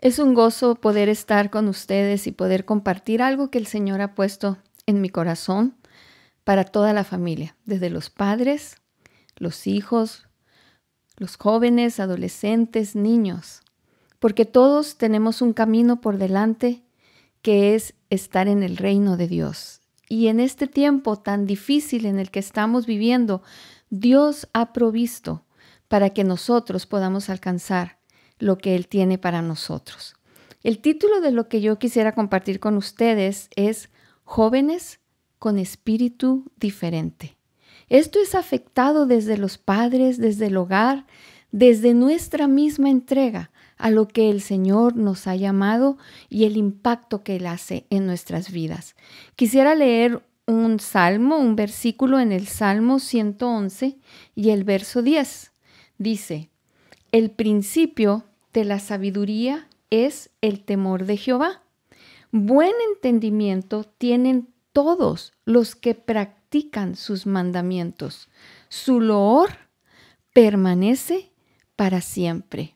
Es un gozo poder estar con ustedes y poder compartir algo que el Señor ha puesto en mi corazón para toda la familia, desde los padres, los hijos, los jóvenes, adolescentes, niños, porque todos tenemos un camino por delante que es estar en el reino de Dios. Y en este tiempo tan difícil en el que estamos viviendo, Dios ha provisto para que nosotros podamos alcanzar lo que Él tiene para nosotros. El título de lo que yo quisiera compartir con ustedes es Jóvenes con espíritu diferente. Esto es afectado desde los padres, desde el hogar, desde nuestra misma entrega a lo que el Señor nos ha llamado y el impacto que Él hace en nuestras vidas. Quisiera leer un salmo, un versículo en el Salmo 111 y el verso 10. Dice, el principio de la sabiduría es el temor de Jehová. Buen entendimiento tienen todos los que practican sus mandamientos. Su loor permanece para siempre.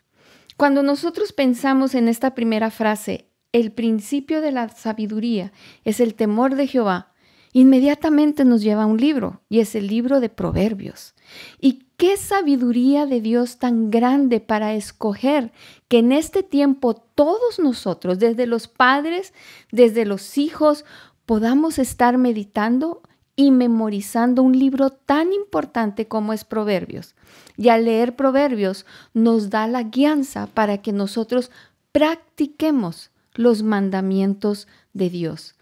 Cuando nosotros pensamos en esta primera frase, el principio de la sabiduría es el temor de Jehová, inmediatamente nos lleva a un libro, y es el libro de Proverbios. Y qué sabiduría de Dios tan grande para escoger que en este tiempo todos nosotros, desde los padres, desde los hijos, podamos estar meditando y memorizando un libro tan importante como es Proverbios. Y al leer Proverbios nos da la guianza para que nosotros practiquemos los mandamientos de Dios.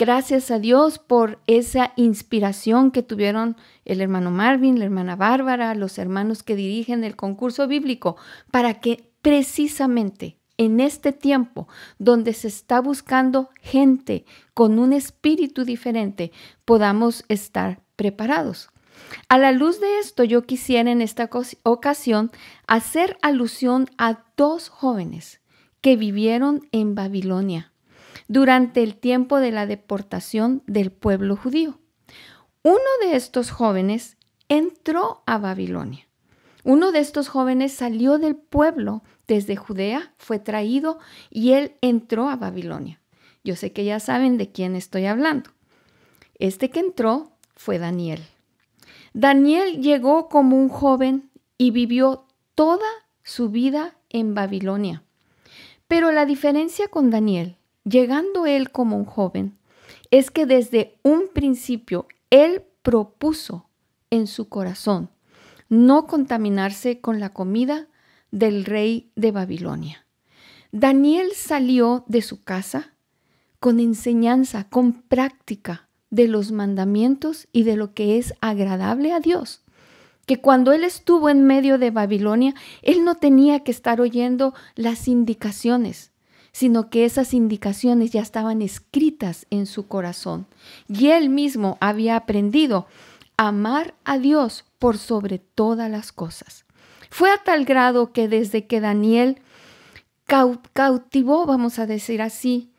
Gracias a Dios por esa inspiración que tuvieron el hermano Marvin, la hermana Bárbara, los hermanos que dirigen el concurso bíblico, para que precisamente en este tiempo donde se está buscando gente con un espíritu diferente, podamos estar preparados. A la luz de esto, yo quisiera en esta ocasión hacer alusión a dos jóvenes que vivieron en Babilonia durante el tiempo de la deportación del pueblo judío. Uno de estos jóvenes entró a Babilonia. Uno de estos jóvenes salió del pueblo desde Judea, fue traído y él entró a Babilonia. Yo sé que ya saben de quién estoy hablando. Este que entró fue Daniel. Daniel llegó como un joven y vivió toda su vida en Babilonia. Pero la diferencia con Daniel llegando él como un joven, es que desde un principio él propuso en su corazón no contaminarse con la comida del rey de Babilonia. Daniel salió de su casa con enseñanza, con práctica de los mandamientos y de lo que es agradable a Dios. Que cuando él estuvo en medio de Babilonia, él no tenía que estar oyendo las indicaciones, sino que esas indicaciones ya estaban escritas en su corazón. Y él mismo había aprendido a amar a Dios por sobre todas las cosas. Fue a tal grado que desde que Daniel cautivó, vamos a decir así,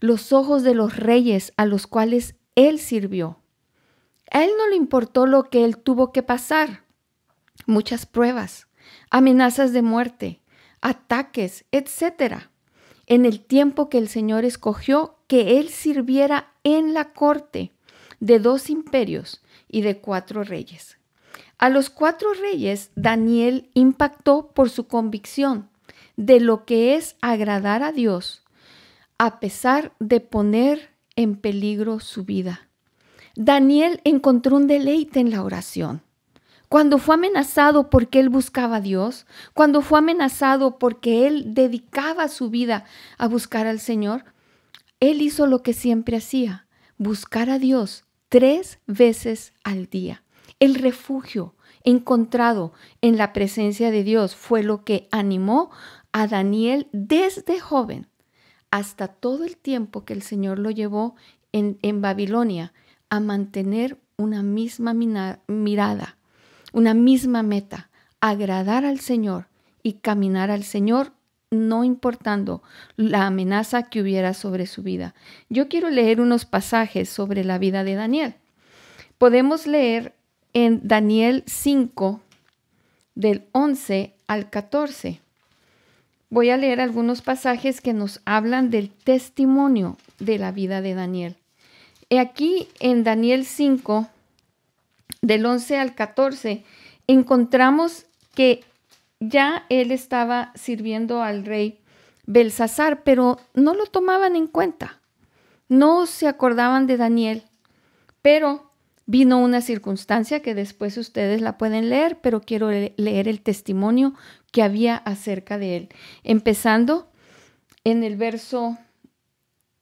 los ojos de los reyes a los cuales él sirvió, a él no le importó lo que él tuvo que pasar, muchas pruebas, amenazas de muerte, ataques, etcétera en el tiempo que el Señor escogió que Él sirviera en la corte de dos imperios y de cuatro reyes. A los cuatro reyes Daniel impactó por su convicción de lo que es agradar a Dios, a pesar de poner en peligro su vida. Daniel encontró un deleite en la oración cuando fue amenazado porque él buscaba a Dios, cuando fue amenazado porque él dedicaba su vida a buscar al Señor, él hizo lo que siempre hacía, buscar a Dios tres veces al día. El refugio encontrado en la presencia de Dios fue lo que animó a Daniel desde joven hasta todo el tiempo que el Señor lo llevó en, Babilonia a mantener una misma mirada una misma meta, agradar al Señor y caminar al Señor, no importando la amenaza que hubiera sobre su vida. Yo quiero leer unos pasajes sobre la vida de Daniel. Podemos leer en Daniel 5, del 11 al 14. voy a leer algunos pasajes que nos hablan del testimonio de la vida de Daniel. Aquí en Daniel 5, del 11 al 14, encontramos que ya él estaba sirviendo al rey Belsasar, pero no lo tomaban en cuenta. No se acordaban de Daniel, pero vino una circunstancia que después ustedes la pueden leer, pero quiero leer el testimonio que había acerca de él. Empezando en el verso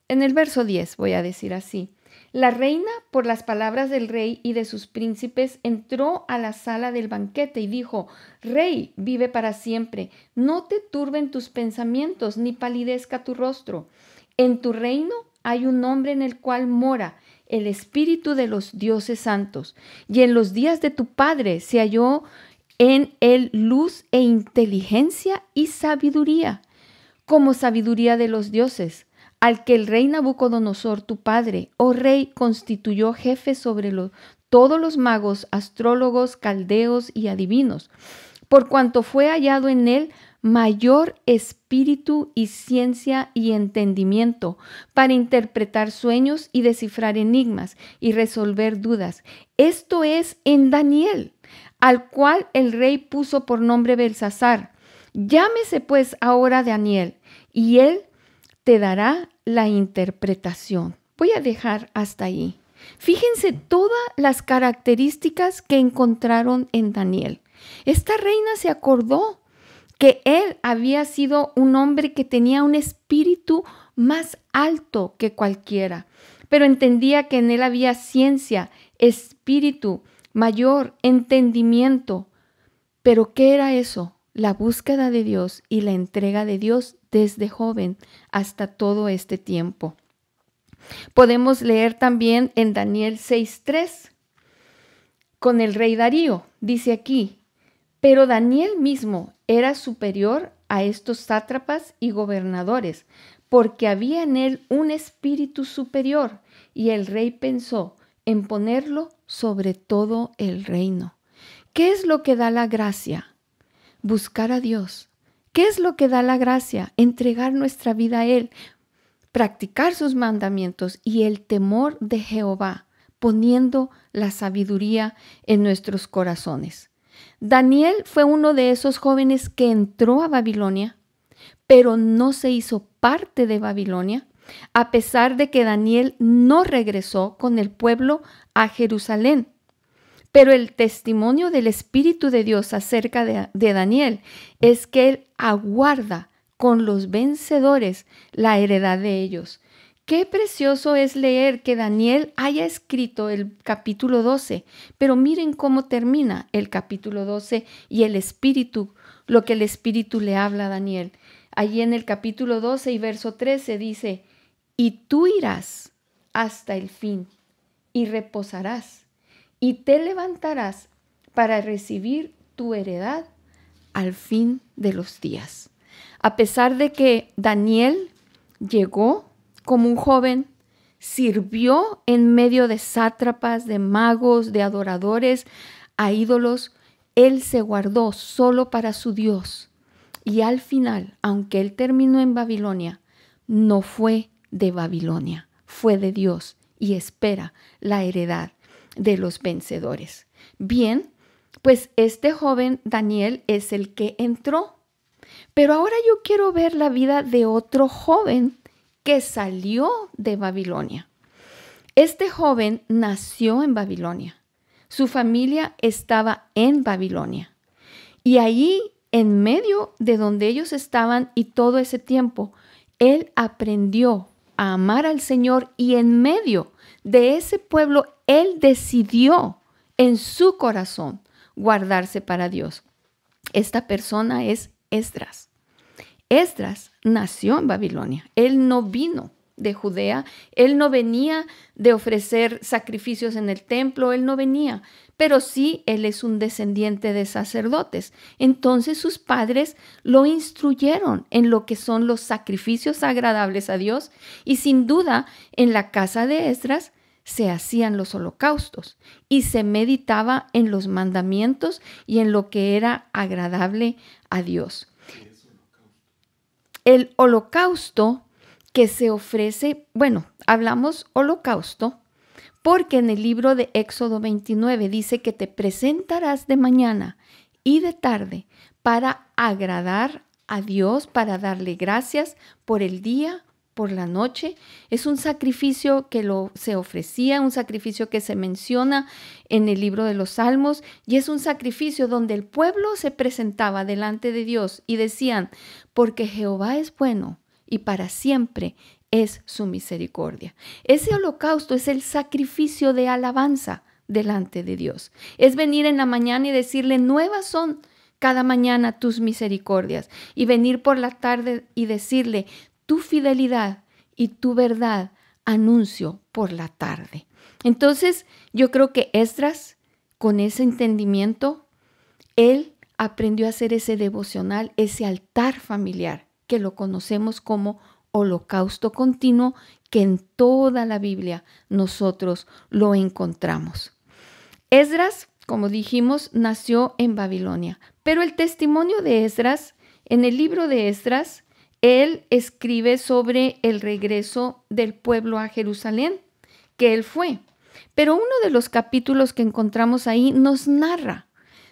en el verso 10, voy a decir así. La reina, por las palabras del rey y de sus príncipes, entró a la sala del banquete y dijo, Rey, vive para siempre, no te turben tus pensamientos, ni palidezca tu rostro. En tu reino hay un hombre en el cual mora el espíritu de los dioses santos, y en los días de tu padre se halló en él luz e inteligencia y sabiduría, como sabiduría de los dioses al que el rey Nabucodonosor, tu padre, oh rey, constituyó jefe sobre todos los magos, astrólogos, caldeos y adivinos, por cuanto fue hallado en él mayor espíritu y ciencia y entendimiento para interpretar sueños y descifrar enigmas y resolver dudas. Esto es en Daniel, al cual el rey puso por nombre Belsasar. Llámese pues ahora Daniel, y él te dará la interpretación. Voy a dejar hasta ahí. Fíjense todas las características que encontraron en Daniel. Esta reina se acordó que él había sido un hombre que tenía un espíritu más alto que cualquiera, pero entendía que en él había ciencia, espíritu, mayor entendimiento. Pero ¿qué era eso? La búsqueda de Dios y la entrega de Dios desde joven hasta todo este tiempo. Podemos leer también en Daniel 6.3 con el rey Darío. Dice aquí, pero Daniel mismo era superior a estos sátrapas y gobernadores, porque había en él un espíritu superior, y el rey pensó en ponerlo sobre todo el reino. ¿Qué es lo que da la gracia? Buscar a Dios, ¿Qué es lo que da la gracia? Entregar nuestra vida a Él, practicar sus mandamientos y el temor de Jehová, poniendo la sabiduría en nuestros corazones. Daniel fue uno de esos jóvenes que entró a Babilonia, pero no se hizo parte de Babilonia, a pesar de que Daniel no regresó con el pueblo a Jerusalén, pero el testimonio del Espíritu de Dios acerca de, Daniel es que él aguarda con los vencedores la heredad de ellos. Qué precioso es leer que Daniel haya escrito el capítulo 12, pero miren cómo termina el capítulo 12 y el Espíritu, lo que el Espíritu le habla a Daniel. Allí en el capítulo 12 y verso 13 dice, y tú irás hasta el fin y reposarás y te levantarás para recibir tu heredad al fin de los días. A pesar de que Daniel llegó como un joven, sirvió en medio de sátrapas, de magos, de adoradores, a ídolos, él se guardó solo para su Dios. Y al final, aunque él terminó en Babilonia, no fue de Babilonia, fue de Dios y espera la heredad de los vencedores. Bien, pues este joven Daniel es el que entró. Pero ahora yo quiero ver la vida de otro joven que salió de Babilonia. Este joven nació en Babilonia. Su familia estaba en Babilonia. Y ahí, en medio de donde ellos estaban y todo ese tiempo, él aprendió a amar al Señor y en medio de ese pueblo él decidió en su corazón guardarse para Dios. Esta persona es Esdras. Esdras nació en Babilonia. Él no vino de Judea, él no venía de ofrecer sacrificios en el templo, él no venía, pero sí él es un descendiente de sacerdotes. Entonces sus padres lo instruyeron en lo que son los sacrificios agradables a Dios y sin duda en la casa de Esdras se hacían los holocaustos y se meditaba en los mandamientos y en lo que era agradable a Dios. el holocausto que se ofrece, bueno, hablamos holocausto porque en el libro de Éxodo 29 dice que te presentarás de mañana y de tarde para agradar a Dios, para darle gracias por el día, por la noche. Es un sacrificio que lo, se ofrecía, un sacrificio que se menciona en el libro de los Salmos y es un sacrificio donde el pueblo se presentaba delante de Dios y decían, porque Jehová es bueno y para siempre es su misericordia. Ese holocausto es el sacrificio de alabanza delante de Dios. Es venir en la mañana y decirle, nuevas son cada mañana tus misericordias. Y venir por la tarde y decirle, tu fidelidad y tu verdad anuncio por la tarde. Entonces, yo creo que Esdras, con ese entendimiento, él aprendió a hacer ese devocional, ese altar familiar, que lo conocemos como holocausto continuo, que en toda la Biblia nosotros lo encontramos. Esdras, como dijimos, nació en Babilonia, pero el testimonio de Esdras, en el libro de Esdras, él escribe sobre el regreso del pueblo a Jerusalén, que él fue. Pero uno de los capítulos que encontramos ahí nos narra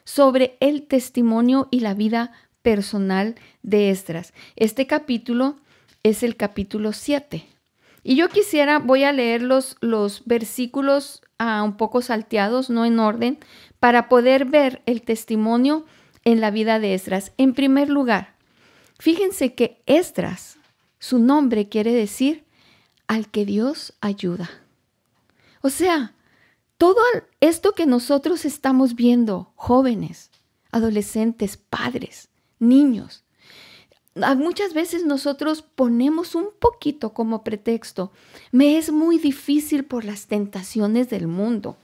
sobre el testimonio y la vida personal de Esdras. Este capítulo es el capítulo 7. Y yo quisiera, voy a leer los, los versículos ah, un poco salteados, no en orden, para poder ver el testimonio en la vida de Esdras. En primer lugar, Fíjense que Esdras, su nombre quiere decir al que Dios ayuda. O sea, todo esto que nosotros estamos viendo, jóvenes, adolescentes, padres, niños, muchas veces nosotros ponemos un poquito como pretexto. Me es muy difícil por las tentaciones del mundo.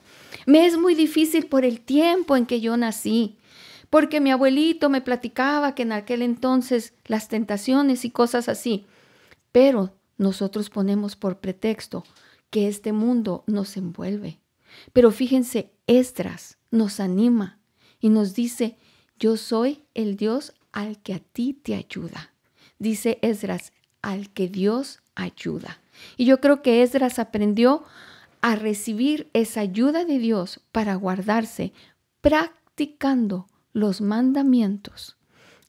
Me es muy difícil por el tiempo en que yo nací porque mi abuelito me platicaba que en aquel entonces las tentaciones y cosas así. Pero nosotros ponemos por pretexto que este mundo nos envuelve. Pero fíjense, Esdras nos anima y nos dice, yo soy el Dios al que a ti te ayuda. Dice Esdras, al que Dios ayuda. Y yo creo que Esdras aprendió a recibir esa ayuda de Dios para guardarse, practicando los mandamientos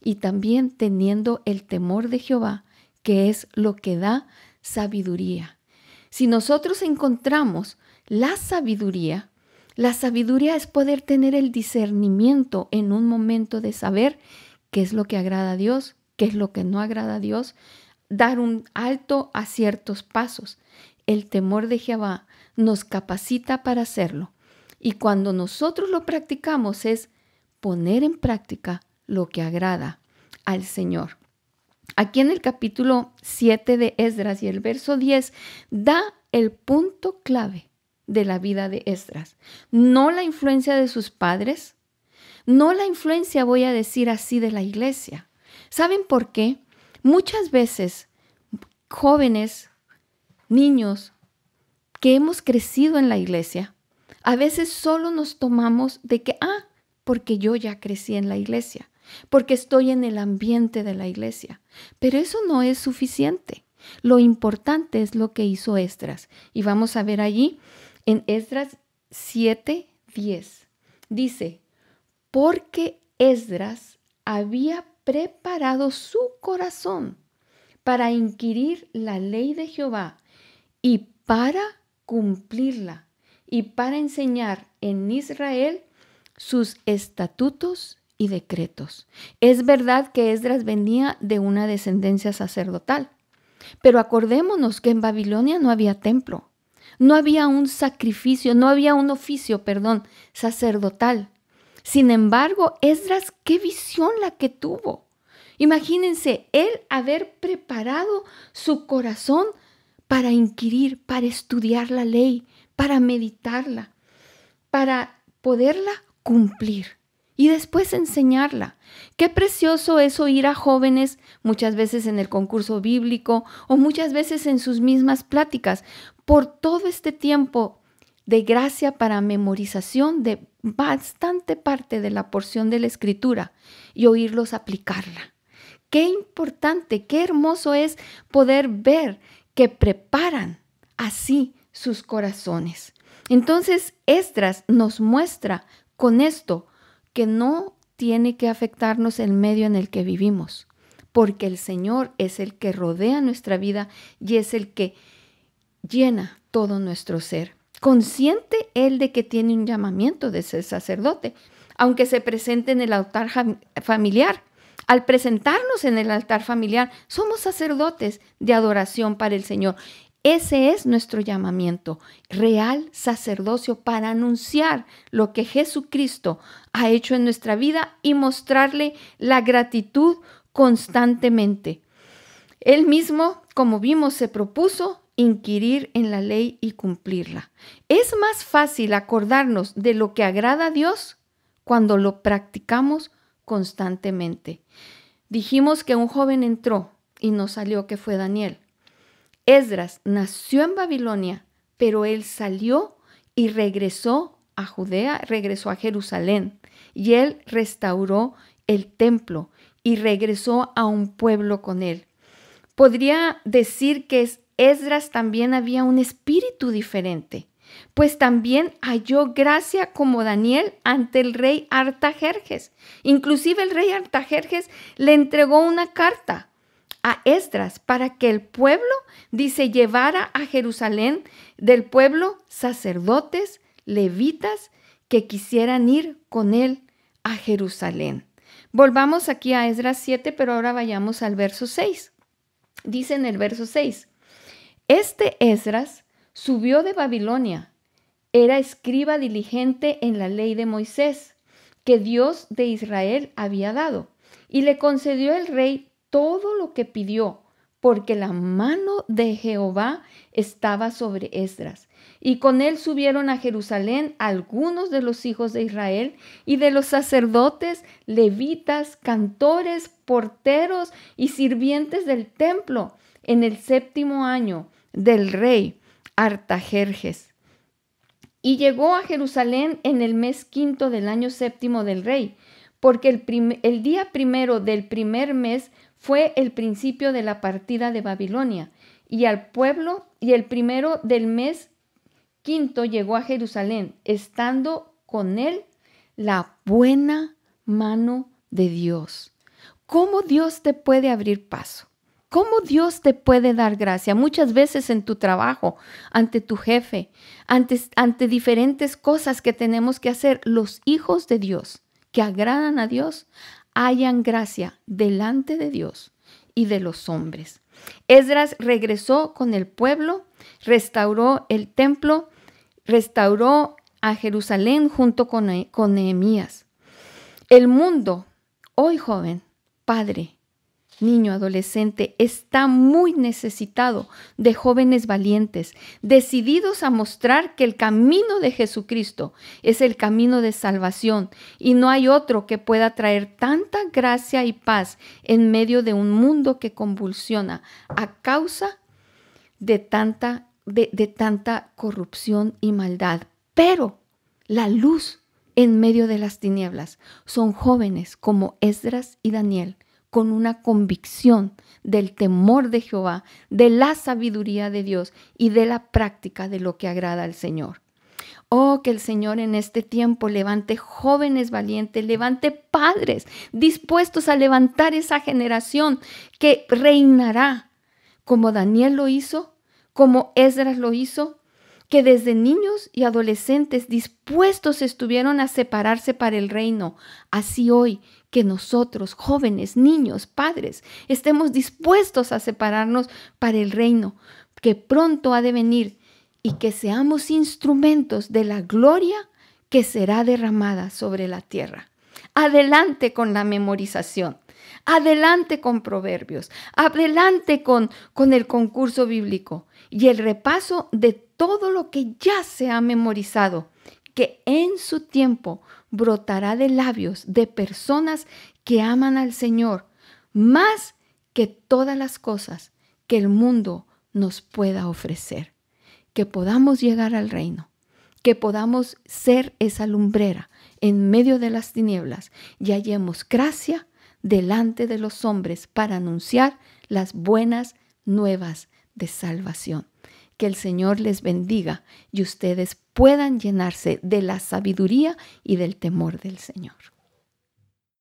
y también teniendo el temor de Jehová, que es lo que da sabiduría. Si nosotros encontramos la sabiduría, la sabiduría es poder tener el discernimiento en un momento de saber qué es lo que agrada a Dios, qué es lo que no agrada a Dios, dar un alto a ciertos pasos. El temor de Jehová nos capacita para hacerlo. Y cuando nosotros lo practicamos es poner en práctica lo que agrada al Señor. Aquí en el capítulo 7 de Esdras y el verso 10 da el punto clave de la vida de Esdras. No la influencia de sus padres, no la influencia, voy a decir así, de la iglesia. ¿Saben por qué? Muchas veces jóvenes, niños que hemos crecido en la iglesia, a veces solo nos tomamos de que, ah, porque yo ya crecí en la iglesia, porque estoy en el ambiente de la iglesia. Pero eso no es suficiente. Lo importante es lo que hizo Esdras. Y vamos a ver allí en Esdras 7:10. Dice, porque Esdras había preparado su corazón para inquirir la ley de Jehová y para cumplirla y para enseñar en Israel sus estatutos y decretos. Es verdad que Esdras venía de una descendencia sacerdotal, pero acordémonos que en Babilonia no había templo, no había un sacrificio, no había un oficio, perdón, sacerdotal. Sin embargo, Esdras, qué visión la que tuvo. Imagínense, él haber preparado su corazón para inquirir, para estudiar la ley, para meditarla, para poderla cumplir y después enseñarla. Qué precioso es oír a jóvenes muchas veces en el concurso bíblico o muchas veces en sus mismas pláticas por todo este tiempo de gracia para memorización de bastante parte de la porción de la escritura y oírlos aplicarla. Qué importante, qué hermoso es poder ver que preparan así sus corazones. Entonces, Esdras nos muestra con esto que no tiene que afectarnos el medio en el que vivimos, porque el Señor es el que rodea nuestra vida y es el que llena todo nuestro ser. Consciente él de que tiene un llamamiento de ser sacerdote, aunque se presente en el altar familiar. Al presentarnos en el altar familiar, somos sacerdotes de adoración para el Señor. Ese es nuestro llamamiento, real sacerdocio para anunciar lo que Jesucristo ha hecho en nuestra vida y mostrarle la gratitud constantemente. Él mismo, como vimos, se propuso inquirir en la ley y cumplirla. Es más fácil acordarnos de lo que agrada a Dios cuando lo practicamos constantemente. Dijimos que un joven entró y nos salió que fue Daniel. Esdras nació en Babilonia, pero él salió y regresó a Judea, regresó a Jerusalén, y él restauró el templo y regresó a un pueblo con él. Podría decir que Esdras también había un espíritu diferente, pues también halló gracia como Daniel ante el rey Artajerjes. Inclusive el rey Artajerjes le entregó una carta a Esdras para que el pueblo, dice, llevara a Jerusalén del pueblo sacerdotes, levitas, que quisieran ir con él a Jerusalén. Volvamos aquí a Esdras 7, pero ahora vayamos al verso 6. Dice en el verso 6, este Esdras subió de Babilonia, era escriba diligente en la ley de Moisés, que Dios de Israel había dado, y le concedió el rey todo lo que pidió, porque la mano de Jehová estaba sobre Esdras. Y con él subieron a Jerusalén algunos de los hijos de Israel y de los sacerdotes, levitas, cantores, porteros y sirvientes del templo en el séptimo año del rey Artajerjes. Y llegó a Jerusalén en el mes quinto del año séptimo del rey, porque el, el día primero del primer mes fue el principio de la partida de Babilonia, y al pueblo, y el primero del mes quinto llegó a Jerusalén, estando con él la buena mano de Dios. ¿Cómo Dios te puede abrir paso? ¿Cómo Dios te puede dar gracia? Muchas veces en tu trabajo, ante tu jefe, ante, diferentes cosas que tenemos que hacer, los hijos de Dios que agradan a Dios hayan gracia delante de Dios y de los hombres. Esdras regresó con el pueblo, restauró el templo, restauró a Jerusalén junto con, con Nehemías. El mundo, hoy joven, padre, niño, adolescente, está muy necesitado de jóvenes valientes, decididos a mostrar que el camino de Jesucristo es el camino de salvación y no hay otro que pueda traer tanta gracia y paz en medio de un mundo que convulsiona a causa de tanta, de, tanta corrupción y maldad. Pero la luz en medio de las tinieblas son jóvenes como Esdras y Daniel con una convicción del temor de Jehová, de la sabiduría de Dios y de la práctica de lo que agrada al Señor. Oh, que el Señor en este tiempo levante jóvenes valientes, levante padres dispuestos a levantar esa generación que reinará, como Daniel lo hizo, como Esdras lo hizo, que desde niños y adolescentes dispuestos estuvieron a separarse para el reino. Así hoy que nosotros, jóvenes, niños, padres, estemos dispuestos a separarnos para el reino que pronto ha de venir y que seamos instrumentos de la gloria que será derramada sobre la tierra. Adelante con la memorización. Adelante con proverbios, adelante con, con el concurso bíblico y el repaso de todo lo que ya se ha memorizado, que en su tiempo brotará de labios de personas que aman al Señor más que todas las cosas que el mundo nos pueda ofrecer. Que podamos llegar al reino, que podamos ser esa lumbrera en medio de las tinieblas y hallemos gracia delante de los hombres para anunciar las buenas nuevas de salvación. Que el Señor les bendiga y ustedes puedan llenarse de la sabiduría y del temor del Señor.